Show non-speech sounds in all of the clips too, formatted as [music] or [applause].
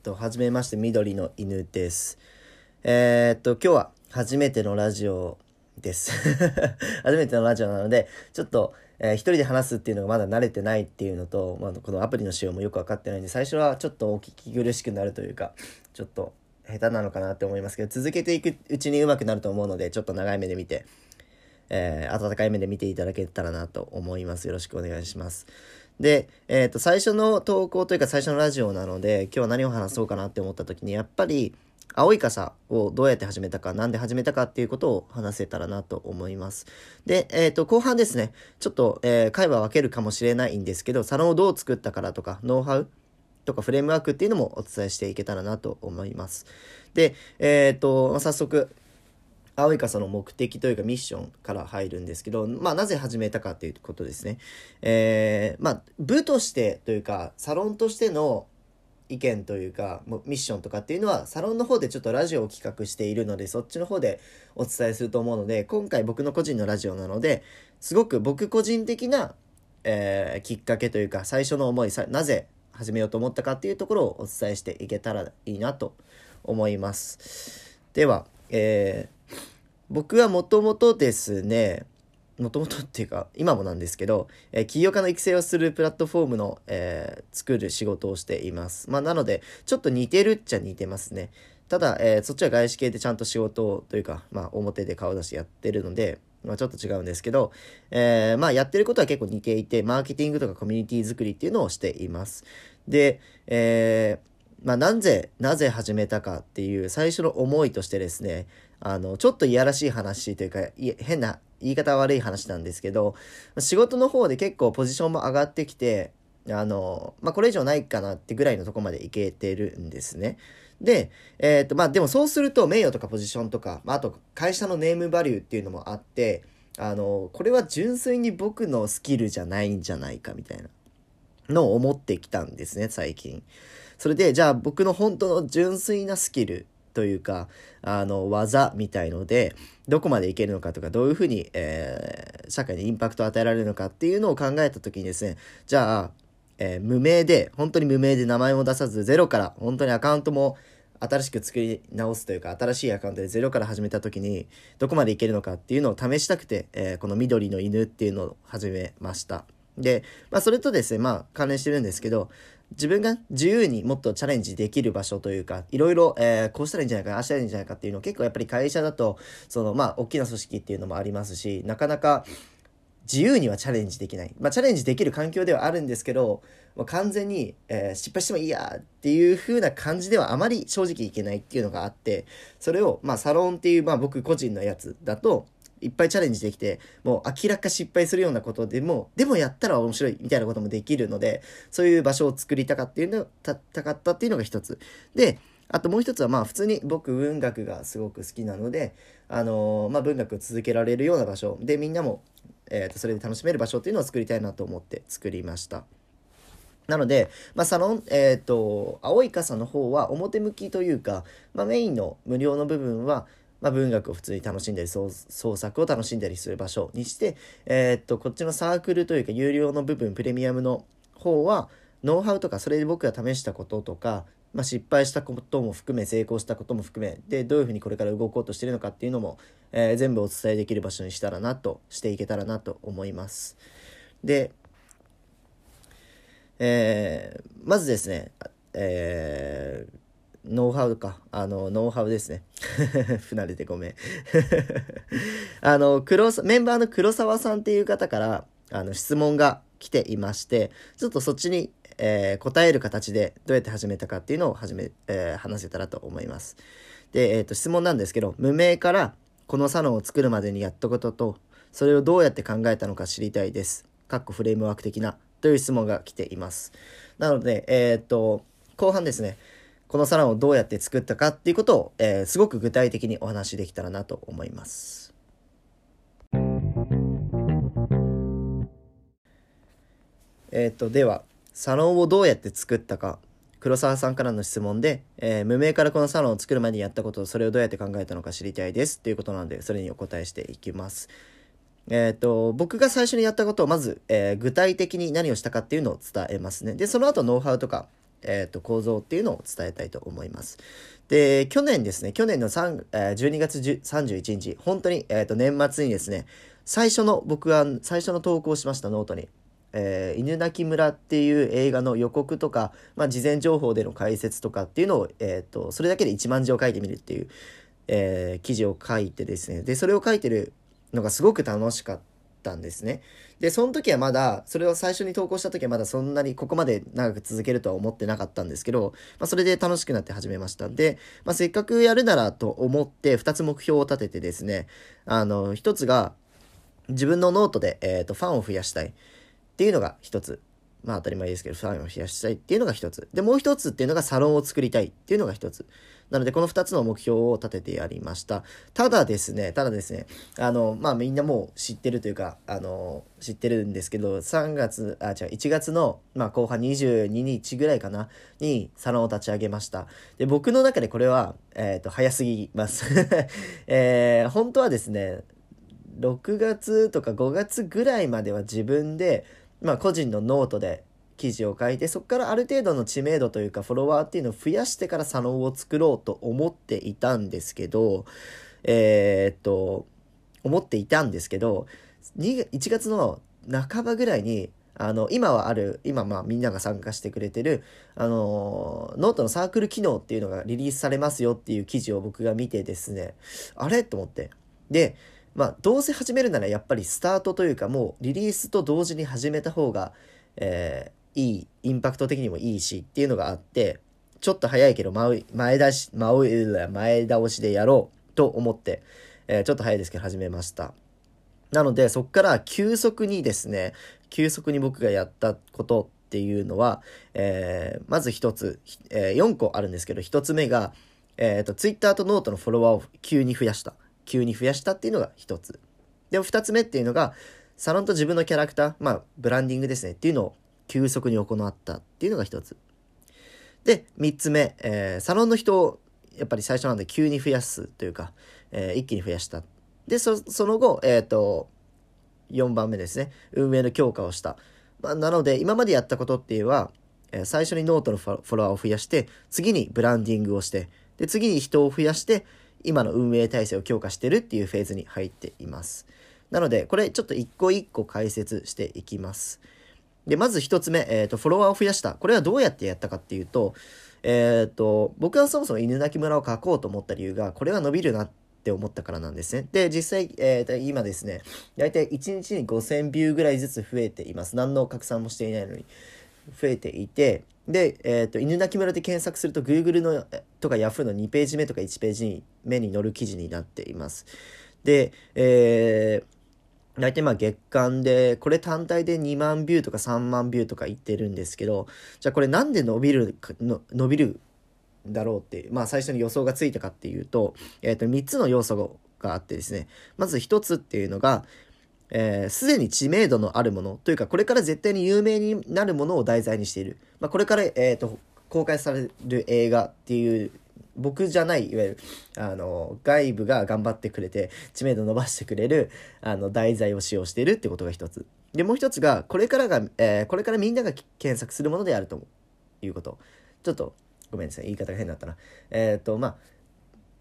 っ、と、はじめまして、緑の犬です。えっ、と、今日は初めてのラジオです。[laughs] 初めてのラジオなので、ちょっと、えー一人で話すっていうのがまだ慣れてないっていうのと、まあ、このアプリの仕様もよく分かってないんで、最初はちょっとお聞き苦しくなるというか、ちょっと下手なのかなって思いますけど、続けていくうちに上手くなると思うので、ちょっと長い目で見て、えー温かい目で見ていただけたらなと思います。よろしくお願いします。で、えっ、と、最初の投稿というか最初のラジオなので、今日は何を話そうかなって思った時に、やっぱり、青い傘をどうやって始めたか、なんで始めたかっていうことを話せたらなと思います。で、えっ、と、後半ですね、ちょっと、えー、会話分けるかもしれないんですけど、サロンをどう作ったからとか、ノウハウとかフレームワークっていうのもお伝えしていけたらなと思います。で、えっ、と、早速、青い傘の目的というかミッションから入るんですけど、まあなぜ始めたかっていうことですね。えー、まあ部としてというか、サロンとしての意見というか、ミッションとかっていうのは、サロンの方でちょっとラジオを企画しているので、そっちの方でお伝えすると思うので、今回僕の個人のラジオなので、すごく僕個人的な、えーきっかけというか、最初の思い、さなぜ始めようと思ったかっていうところをお伝えしていけたらいいなと思います。では、えー僕はもともとですね、もともとっていうか、今もなんですけど、えー起業家の育成をするプラットフォームの、えー作る仕事をしています。まあ、なので、ちょっと似てるっちゃ似てますね。ただ、えーそっちは外資系でちゃんと仕事をというか、まあ、表で顔出してやってるので、まあ、ちょっと違うんですけど、えーまあ、やってることは結構似ていて、マーケティングとかコミュニティ作りっていうのをしています。で、えーまあ、なぜ、なぜ始めたかっていう最初の思いとしてですね、あの、ちょっといやらしい話というか、い変な、言い方悪い話なんですけど、仕事の方で結構ポジションも上がってきて、あの、まあ、これ以上ないかなってぐらいのとこまでいけてるんですね。で、えっ、と、まあ、でもそうすると名誉とかポジションとか、まあ、あと会社のネームバリューっていうのもあって、あの、これは純粋に僕のスキルじゃないんじゃないかみたいなのを思ってきたんですね、最近。それで、じゃあ僕の本当の純粋なスキルというか、あの、技みたいので、どこまでいけるのかとか、どういうふうに、えー社会にインパクトを与えられるのかっていうのを考えたときにですね、じゃあ、えー無名で、本当に無名で名前も出さず、ゼロから、本当にアカウントも新しく作り直すというか、新しいアカウントでゼロから始めたときに、どこまでいけるのかっていうのを試したくて、えーこの緑の犬っていうのを始めました。で、まあ、それとですね、まあ、関連してるんですけど、自分が自由にもっとチャレンジできる場所というか、いろいろ、えーこうしたらいいんじゃないか、ああしたらいいんじゃないかっていうのを結構やっぱり会社だと、その、まあ、大きな組織っていうのもありますし、なかなか自由にはチャレンジできない。まあ、チャレンジできる環境ではあるんですけど、もう完全に、えー失敗してもいいやっていう風な感じではあまり正直いけないっていうのがあって、それを、まあ、サロンっていう、まあ、僕個人のやつだと、いっぱいチャレンジできて、もう明らか失敗するようなことでも、でもやったら面白いみたいなこともできるので、そういう場所を作りたかっていうの、たたかったっていうのが一つ。で、あともう一つはまあ普通に僕文学がすごく好きなので、あのーまあ文学を続けられるような場所でみんなも、えーとそれで楽しめる場所っていうのを作りたいなと思って作りました。なので、まあ、サロン、えっ、と、青い傘の方は表向きというか、まあ、メインの無料の部分は、まあ、文学を普通に楽しんだり創作を楽しんだりする場所にして、えーっとこっちのサークルというか有料の部分プレミアムの方はノウハウとかそれで僕が試したこととか、まあ、失敗したことも含め成功したことも含めでどういうふうにこれから動こうとしてるのかっていうのも、えー全部お伝えできる場所にしたらなとしていけたらなと思います。で、えーまずですね、えーノウハウか。あの、ノウハウですね。[laughs] 不慣れてごめん。[laughs] あの、黒、メンバーの黒沢さんっていう方から、あの、質問が来ていまして、ちょっとそっちに、えー答える形でどうやって始めたかっていうのを始め、えー話せたらと思います。で、えっ、と、質問なんですけど、無名からこのサロンを作るまでにやったことと、それをどうやって考えたのか知りたいです。かっこフレームワーク的な、という質問が来ています。なので、えっ、と、後半ですね、このサロンをどうやって作ったかっていうことを、えーすごく具体的にお話しできたらなと思います。えっ、と、では、サロンをどうやって作ったか。黒沢さんからの質問で、えー無名からこのサロンを作るまでにやったこと、それをどうやって考えたのか知りたいですっていうことなので、それにお答えしていきます。えっ、と、僕が最初にやったことを、まず、えー具体的に何をしたかっていうのを伝えますね。で、その後、ノウハウとか、えっ、と、構造っていうのを伝えたいと思います。で、去年ですね、去年の3、えー、12月31日、本当に、えっ、と、年末にですね、最初の、僕は最初の投稿しました、ノートに。えー、犬鳴村っていう映画の予告とか、まあ、事前情報での解説とかっていうのを、えーと、それだけで1万字を書いてみるっていう、えー、記事を書いてですねでそれを書いてるのがすごく楽しかったんですねでその時はまだそれを最初に投稿した時はまだそんなにここまで長く続けるとは思ってなかったんですけど、まあ、それで楽しくなって始めましたんで、まあ、せっかくやるならと思って2つ目標を立ててですねあの1つが自分のノートで、えーとファンを増やしたいっていうのが一つ。まあ当たり前ですけど、ファンを増やしたいっていうのが一つ。で、もう一つっていうのがサロンを作りたいっていうのが一つ。なので、この二つの目標を立ててやりました。ただですね、ただですね、あの、まあみんなもう知ってるというか、あの、知ってるんですけど、3月、あ、違う、1月の、まあ後半22日ぐらいかな、にサロンを立ち上げました。で、僕の中でこれは、えっ、ー、と、早すぎます。[laughs] えー、本当はですね、6月とか5月ぐらいまでは自分で、まあ、個人のノートで記事を書いてそこからある程度の知名度というかフォロワーっていうのを増やしてからサロンを作ろうと思っていたんですけどえー、っと思っていたんですけど1月の半ばぐらいにあの今はある今まあみんなが参加してくれてるあのノートのサークル機能っていうのがリリースされますよっていう記事を僕が見てですねあれ？と思って。でまあ、どうせ始めるならやっぱりスタートというかもうリリースと同時に始めた方が、えー、いいインパクト的にもいいしっていうのがあってちょっと早いけど前前出し前倒しでやろうと思って、えー、ちょっと早いですけど始めました。なのでそこから急速にですね急速に僕がやったことっていうのは、えー、まず一つ、えー、4個あるんですけど1つ目が、えーと、Twitter とノートのフォロワーを急に増やした。急に増やしたっていうのが一つ。で、二つ目っていうのが、サロンと自分のキャラクター、まあ、ブランディングですねっていうのを急速に行ったっていうのが一つ。で、三つ目、えー、サロンの人をやっぱり最初なんで急に増やすというか、えー、一気に増やした。で、その後、えっ、ー、と、4番目ですね。運営の強化をした。まあ、なので、今までやったことっていうのは、え最初にノートのフォロワーを増やして、次にブランディングをして、で、次に人を増やして、今の運営体制を強化してるっていうフェーズに入っています。なので、これちょっと一個一個解説していきます。で、まず一つ目、えっ、ー、と、フォロワーを増やした。これはどうやってやったかっていうと、えっ、ー、と、僕はそもそも犬鳴村を書こうと思った理由が、これは伸びるなって思ったからなんですね。で、実際、えー、今ですね、大体1日に5000ビューぐらいずつ増えています。何の拡散もしていないのに。増えていて、で、え、ー、と、犬鳴村で検索すると Google のとか Yahoo の2ページ目とか1ページ目に載る記事になっています。で、えー、大体まあ月間で、これ単体で2万ビューとか3万ビューとか言ってるんですけど、じゃあこれなんで伸びるの、伸びるだろうって、まあ最初に予想がついたかっていうと、えっ、ー、と、3つの要素があってですね、まず1つっていうのが、えー、でに知名度のあるものというか、これから絶対に有名になるものを題材にしている。まあ、これから、え、ー、と、公開される映画っていう、僕じゃない、いわゆる、あの、外部が頑張ってくれて、知名度伸ばしてくれる、あの、題材を使用しているってことが一つ。で、もう一つが、これからが、えー、これからみんなが検索するものであるということ。ちょっと、ごめんなさい。言い方が変だったな。えっ、ー、と、まあ、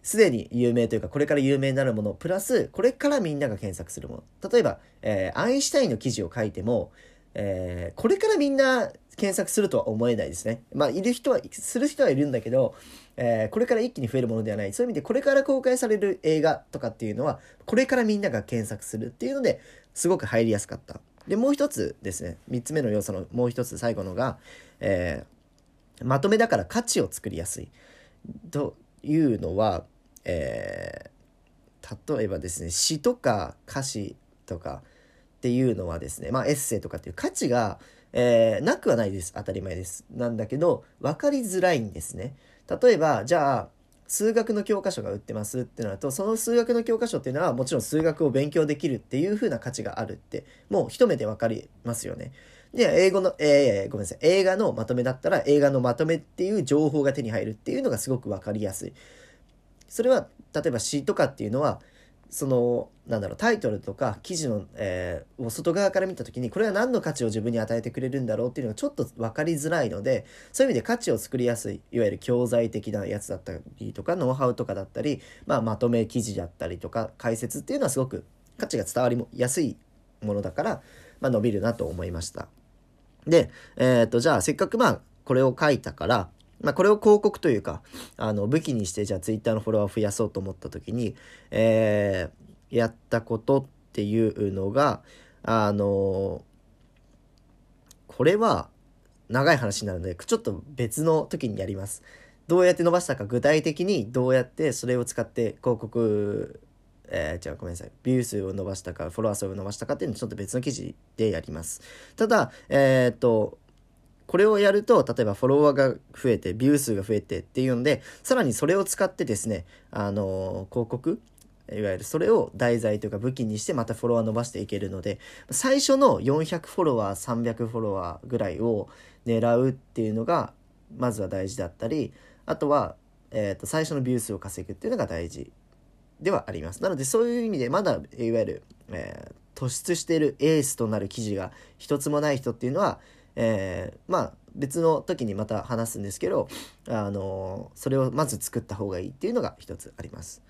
すでに有名というか、これから有名になるもの、プラス、これからみんなが検索するもの。例えば、えー、アインシュタインの記事を書いても、えー、これからみんな検索するとは思えないですね。まあ、いる人は、する人はいるんだけど、えー、これから一気に増えるものではない。そういう意味で、これから公開される映画とかっていうのは、これからみんなが検索するっていうので、すごく入りやすかった。で、もう一つですね、三つ目の要素のもう一つ最後のが、えー、まとめだから価値を作りやすい。というのは、えー、例えばですね詩とか歌詞とかっていうのはですねまあエッセイとかっていう価値が、えー、なくはないです。当たり前です。なんだけど分かりづらいんですね。例えばじゃあ数学の教科書が売ってますってなるとその数学の教科書っていうのはもちろん数学を勉強できるっていう風な価値があるってもう一目で分かりますよね。で、英語の、えー、ごめんなさい。映画のまとめだったら映画のまとめっていう情報が手に入るっていうのがすごく分かりやすい。それは例えば詩とかっていうのはそのなんだろうタイトルとか記事の、えー、外側から見た時にこれは何の価値を自分に与えてくれるんだろうっていうのがちょっと分かりづらいのでそういう意味で価値を作りやすいいわゆる教材的なやつだったりとかノウハウとかだったり、まあ、まとめ記事だったりとか解説っていうのはすごく価値が伝わりやすいものだから、まあ、伸びるなと思いました。で、えー、っとじゃあせっかくまあこれを書いたからまあ、これを広告というか、あの、武器にして、じゃあツイッターのフォロワーを増やそうと思った時に、えー、やったことっていうのが、あの、これは長い話になるので、ちょっと別の時にやります。どうやって伸ばしたか、具体的にどうやってそれを使って広告、えー、じゃあごめんなさい。ビュー数を伸ばしたか、フォロワー数を伸ばしたかっていうのをちょっと別の記事でやります。ただ、えっ、と、これをやると、例えばフォロワーが増えて、ビュー数が増えてっていうので、さらにそれを使ってですね、あのー、広告いわゆるそれを題材というか武器にしてまたフォロワー伸ばしていけるので、最初の400フォロワー、300フォロワーぐらいを狙うっていうのが、まずは大事だったり、あとは、えっ、ー、と、最初のビュー数を稼ぐっていうのが大事ではあります。なので、そういう意味で、まだ、いわゆる、えー、突出しているエースとなる記事が一つもない人っていうのは、えー、まあ別の時にまた話すんですけど、あのそれをまず作った方がいいっていうのが一つあります。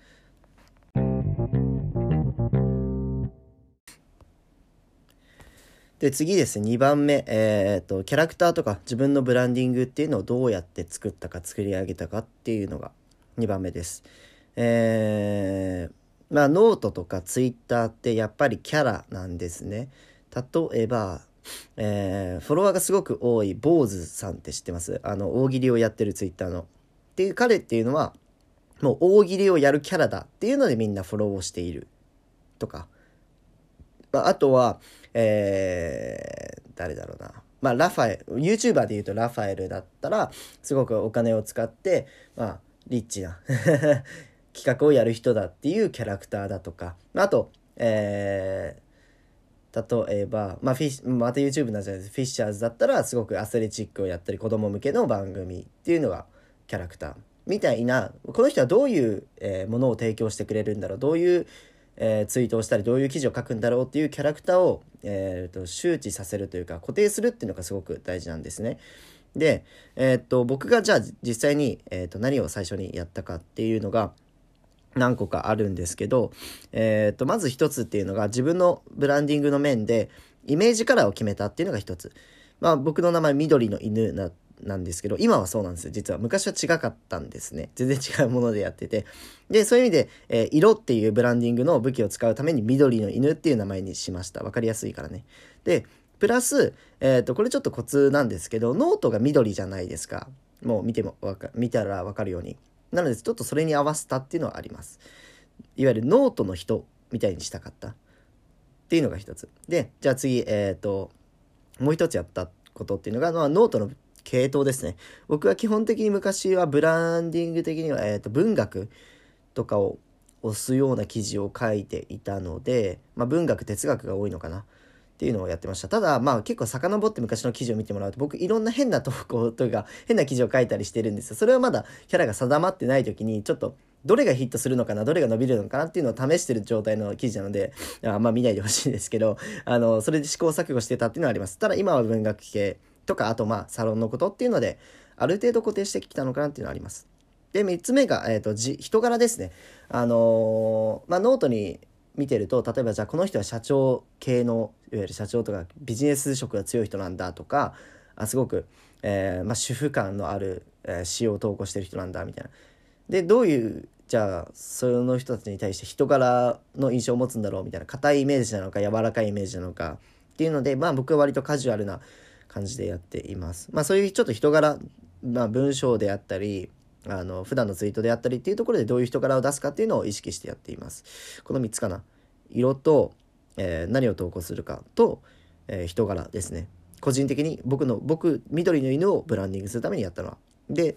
で次ですね2番目、えーと、キャラクターとか自分のブランディングっていうのをどうやって作ったか作り上げたかっていうのが2番目です。えー、まあノートとかツイッターってやっぱりキャラなんですね。例えばえー、フォロワーがすごく多い坊主さんって知ってます？あの、大喜利をやってるツイッターの。っていう彼っていうのは、もう大喜利をやるキャラだっていうのでみんなフォローをしている。とか。まあ、あとは、えー、誰だろうな。まあ、ラファエル、YouTuber で言うとラファエルだったら、すごくお金を使って、まあ、リッチな [laughs] 企画をやる人だっていうキャラクターだとか。あと、えー、例えば、まあ、フィッまた YouTube なんじゃないですフィッシャーズだったらすごくアスレチックをやったり子供向けの番組っていうのがキャラクターみたいなこの人はどういう、えー、ものを提供してくれるんだろう？どういう、えー、ツイートをしたりどういう記事を書くんだろうっていうキャラクターを、えーと、周知させるというか固定するっていうのがすごく大事なんですね。で、えーと、僕がじゃあ実際に、えーと何を最初にやったかっていうのが何個かあるんですけど、えっ、ー、と、まず一つっていうのが自分のブランディングの面でイメージカラーを決めたっていうのが一つ。まあ僕の名前緑の犬な、なんですけど、今はそうなんですよ。実は昔は違かったんですね。全然違うものでやってて。で、そういう意味で、えー、色っていうブランディングの武器を使うために緑の犬っていう名前にしました。わかりやすいからね。で、プラス、えっ、ー、と、これちょっとコツなんですけど、ノートが緑じゃないですか。もう見てもわか、見たらわかるように。なのでちょっとそれに合わせたっていうのはあります。いわゆるノートの人みたいにしたかったっていうのが一つ。で、じゃあ次、えっ、ー、と、もう一つやったことっていうのが、まあ、ノートの系統ですね。僕は基本的に昔はブランディング的には、えー、と文学とかを押すような記事を書いていたので、まあ、文学哲学が多いのかな。っていうのをやってました。ただ、まあ結構遡って昔の記事を見てもらうと、僕いろんな変な投稿というか、変な記事を書いたりしてるんですよ。それはまだキャラが定まってない時に、ちょっと、どれがヒットするのかな、どれが伸びるのかなっていうのを試してる状態の記事なので、あんま見ないでほしいんですけど、あの、それで試行錯誤してたっていうのはあります。ただ今は文学系とか、あとまあサロンのことっていうので、ある程度固定してきたのかなっていうのはあります。で、3つ目が、えっ、ー、と、人柄ですね。あのー、まあ、ノートに見てると例えばじゃあこの人は社長系のいわゆる社長とかビジネス色が強い人なんだとかあすごく、えー、まあ、主婦感のある、えー、詩を投稿してる人なんだみたいな。でどういうじゃあその人たちに対して人柄の印象を持つんだろうみたいな硬いイメージなのか柔らかいイメージなのかっていうのでまあ僕は割とカジュアルな感じでやっています。まあそういうちょっと人柄、まあ、文章であったりあの普段のツイートであったりっていうところでどういう人柄を出すかっていうのを意識してやっています。この3つかな。色と、えー、何を投稿するかと、えー、人柄ですね。個人的に僕の、僕、緑の犬をブランディングするためにやったのは。で、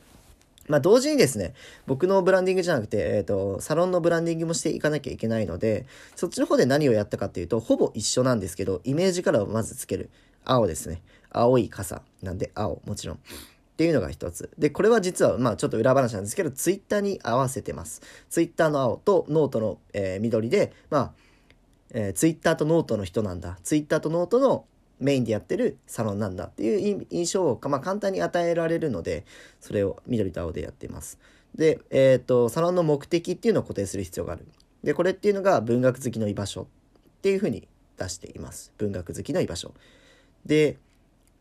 まあ同時にですね、僕のブランディングじゃなくて、えっ、ー、と、サロンのブランディングもしていかなきゃいけないので、そっちの方で何をやったかっていうと、ほぼ一緒なんですけど、イメージカラーをまずつける。青ですね。青い傘なんで青、もちろん。っていうのが一つ。で、これは実は、まあちょっと裏話なんですけど、ツイッターに合わせてます。Twitter の青とノートの、えー、緑で、まあ、えー、 Twitter とノートの人なんだ。 Twitter とノートのメインでやってるサロンなんだっていう印象を、まあ、簡単に与えられるので、それを緑と青でやっています。で、えっ、と、サロンの目的っていうのを固定する必要がある。で、これっていうのが文学好きの居場所っていうふうに出しています。文学好きの居場所。で、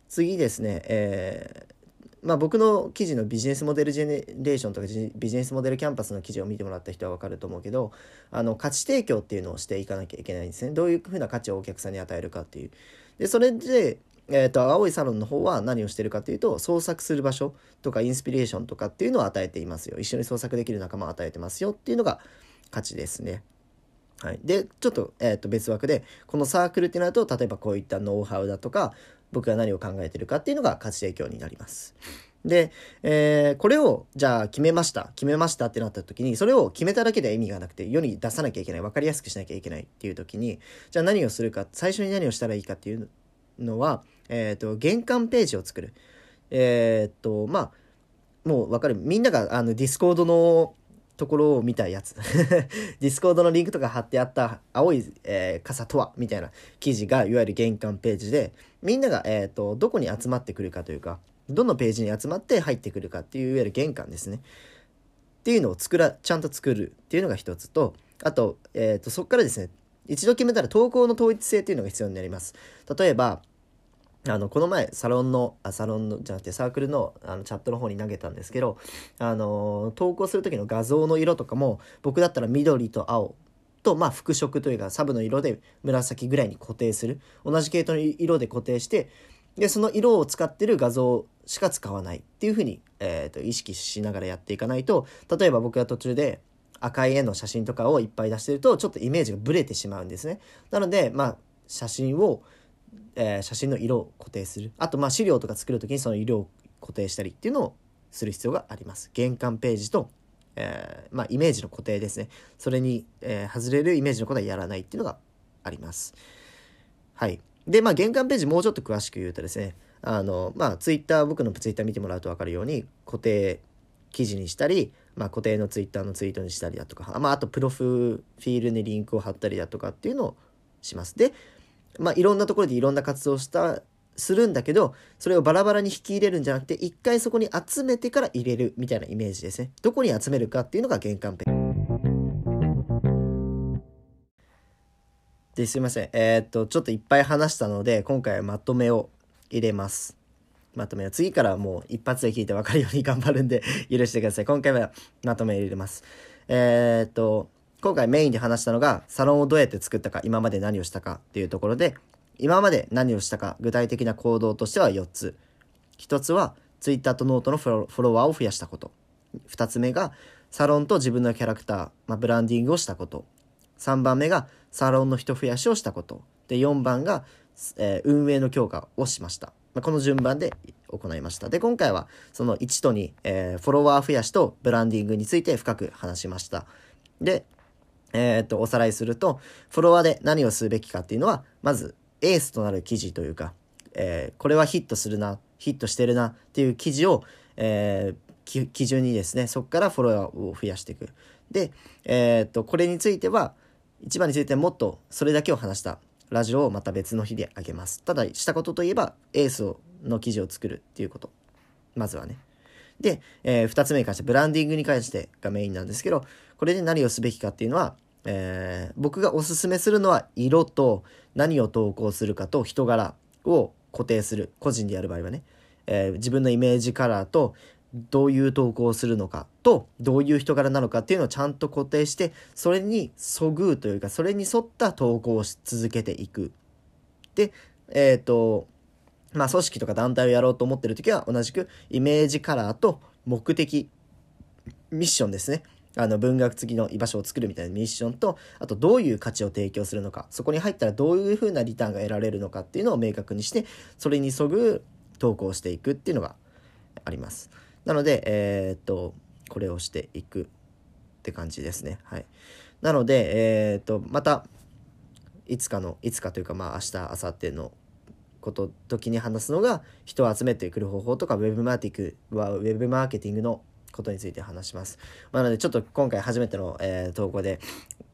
次ですね、えー、まあ、僕の記事のビジネスモデルジェネレーションとかビジネスモデルキャンパスの記事を見てもらった人は分かると思うけどあの価値提供っていうのをしていかなきゃいけないんですね。どういうふうな価値をお客さんに与えるかっていう。でそれで、えーと、青いサロンの方は何をしてるかというと創作する場所とかインスピレーションとかっていうのを与えていますよ。一緒に創作できる仲間を与えてますよっていうのが価値ですね。はい、でちょっと,、えー、と別枠でこのサークルってなると例えばこういったノウハウだとか僕が何を考えてるかっていうのが価値提供になります。で、えー、これをじゃあ決めました決めましたってなった時にそれを決めただけで意味がなくて世に出さなきゃいけない分かりやすくしなきゃいけないっていう時にじゃあ何をするか最初に何をしたらいいかっていうのは、えーと、玄関ページを作る。えっ、ー、とまあもう分かるみんながあの Discord のところを見たやつ。[laughs] Discord のリンクとか貼ってあった青い、えー、傘とはみたいな記事がいわゆる玄関ページでみんなが、えーと、どこに集まってくるかというかどのページに集まって入ってくるかっていういわゆる玄関ですね。っていうのを作らちゃんと作るっていうのが一つとあと,、えーとそこからですね一度決めたら投稿の統一性っていうのが必要になります。例えばあのこの前サロンのあサロンのじゃなくてサークルのあのチャットの方に投げたんですけどあの投稿する時の画像の色とかも僕だったら緑と青とまあ複色というかサブの色で紫ぐらいに固定する同じ系統の色で固定してでその色を使ってる画像しか使わないっていうふうに、えーと、意識しながらやっていかないと例えば僕が途中で赤い絵の写真とかをいっぱい出してるとちょっとイメージがブレてしまうんですね。なのでまあ写真をえー、写真の色を固定する。あとまあ資料とか作る時にその色を固定したりっていうのをする必要があります。玄関ページと、えー、まあ、イメージの固定ですね。それに、えー、外れるイメージのことはやらないっていうのがあります。はい。でまあ玄関ページもうちょっと詳しく言うとですねあのまあツイッター僕のツイッター見てもらうと分かるように固定記事にしたり、まあ、固定のツイッターのツイートにしたりだとか、まあ、あとプロフィールにリンクを貼ったりだとかっていうのをします。でまあ、いろんなところでいろんな活動をしたするんだけどそれをバラバラに引き入れるんじゃなくて一回そこに集めてから入れるみたいなイメージですね。どこに集めるかっていうのが玄関ペンですいません。えー、っとちょっといっぱい話したので今回はまとめを入れます。まとめは次からもう一発で聞いて分かるように頑張るんで許してください。今回はまとめ入れます。えー、っと今回メインで話したのが、サロンをどうやって作ったか、今まで何をしたかっていうところで、今まで何をしたか、具体的な行動としては4つ。1つは、Twitter とノートのフォロワーを増やしたこと。2つ目が、サロンと自分のキャラクター、まあ、ブランディングをしたこと。3番目が、サロンの人増やしをしたこと。で、4番が、えー、運営の強化をしました。まあ、この順番で行いました。で、今回はその1と2、えー、フォロワー増やしとブランディングについて深く話しました。で、えー、っと、おさらいすると、フォロワーで何をするべきかっていうのは、まず、エースとなる記事というか、えー、これはヒットするな、ヒットしてるなっていう記事を、えー、基準にですね、そこからフォロワーを増やしていく。で、え、っと、これについては、一番についてもっとそれだけを話したラジオをまた別の日であげます。ただ、したことといえば、エースの記事を作るっていうこと。まずはね。で、えー、2つ目に関して、ブランディングに関してがメインなんですけど、これで何をすべきかっていうのは、えー、僕がおすすめするのは色と何を投稿するかと人柄を固定する個人でやる場合はね、えー、自分のイメージカラーとどういう投稿をするのかとどういう人柄なのかっていうのをちゃんと固定してそれにそぐうというかそれに沿った投稿をし続けていく。でえっ、ー、とまあ組織とか団体をやろうと思ってる時は同じくイメージカラーと目的ミッションですね。あの文学付きの居場所を作るみたいなミッションとあとどういう価値を提供するのか。そこに入ったらどういうふうなリターンが得られるのかっていうのを明確にしてそれにそぐ投稿していくっていうのがあります。なのでえー、っとこれをしていくって感じですね。はい。なのでえー、っとまたいつかのいつかというかまあ明日明後日のこと時に話すのが人を集めてくる方法とかウェブマーティクはウェブマーケティングのことについて話します。まあ、なのでちょっと今回初めての、えー、投稿で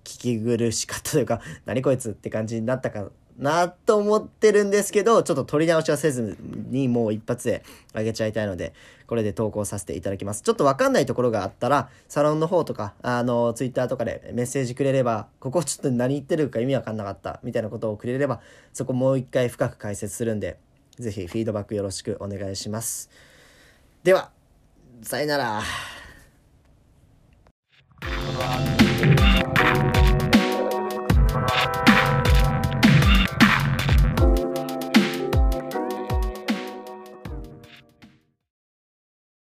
聞き苦しかったというか何こいつって感じになったかなと思ってるんですけど、ちょっと取り直しはせずにもう一発で上げちゃいたいので、これで投稿させていただきます。ちょっとわかんないところがあったら、サロンの方とか、あの、ツイッターとかでメッセージくれれば、ここちょっと何言ってるか意味わかんなかったみたいなことをくれれば、そこもう一回深く解説するんで、ぜひフィードバックよろしくお願いします。では、さよなら。